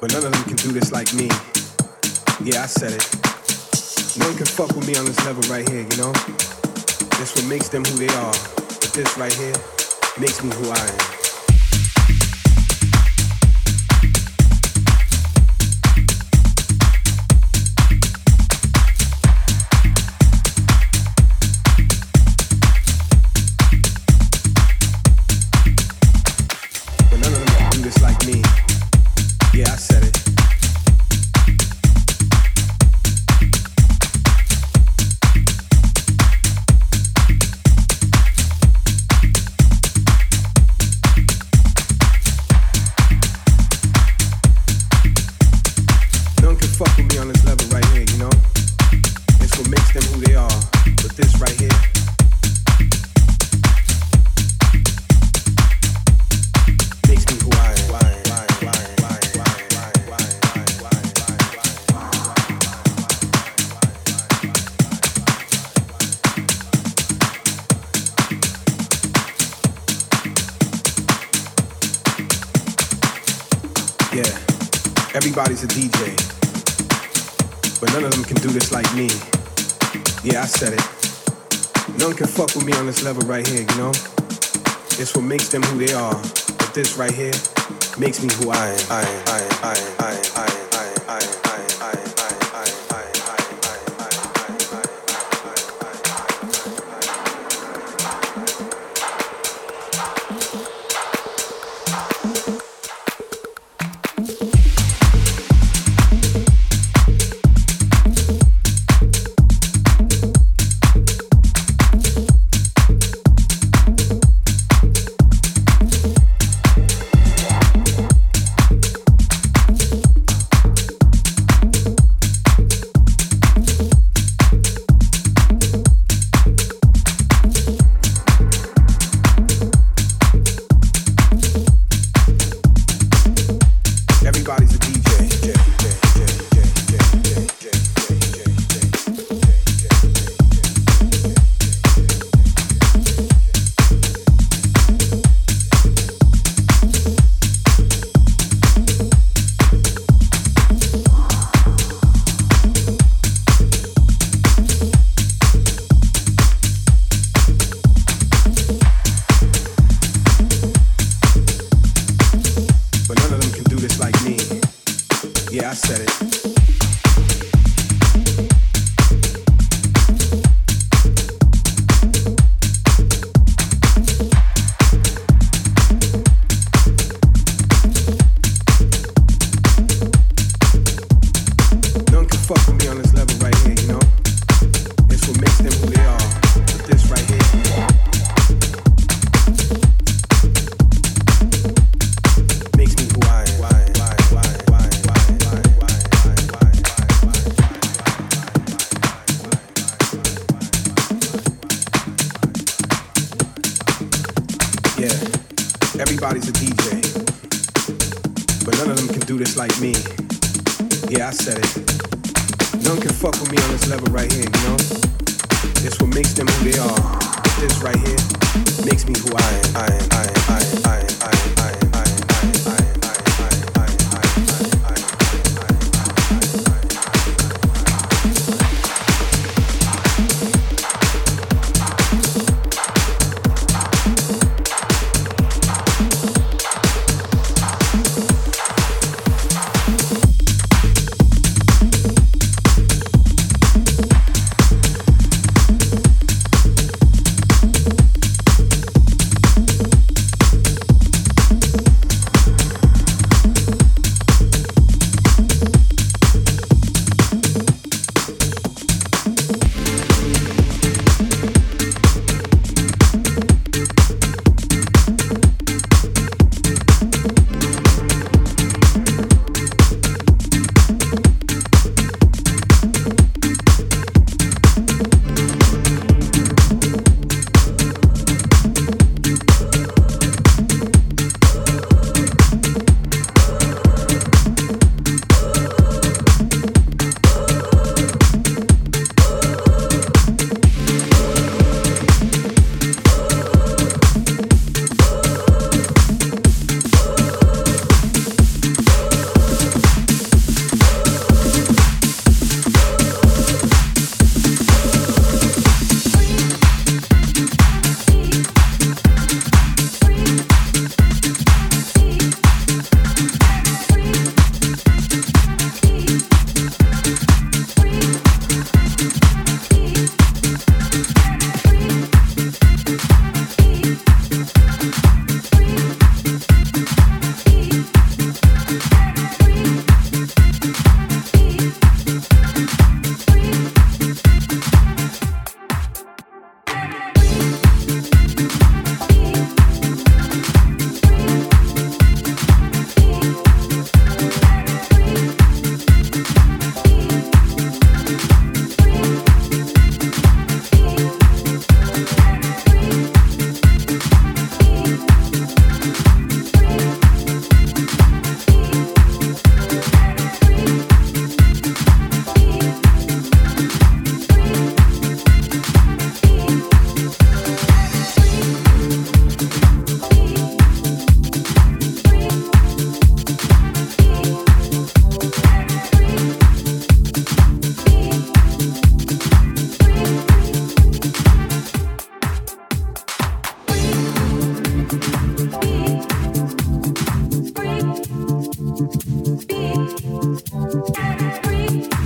but none of them can do this like me. Yeah, I said it. No one can fuck with me on this level right here, you know? It's what makes them who they are. But this right here makes me who I am. Right here, you know? It's what makes them who they are. But this right here makes me who I am. I am, Be Free.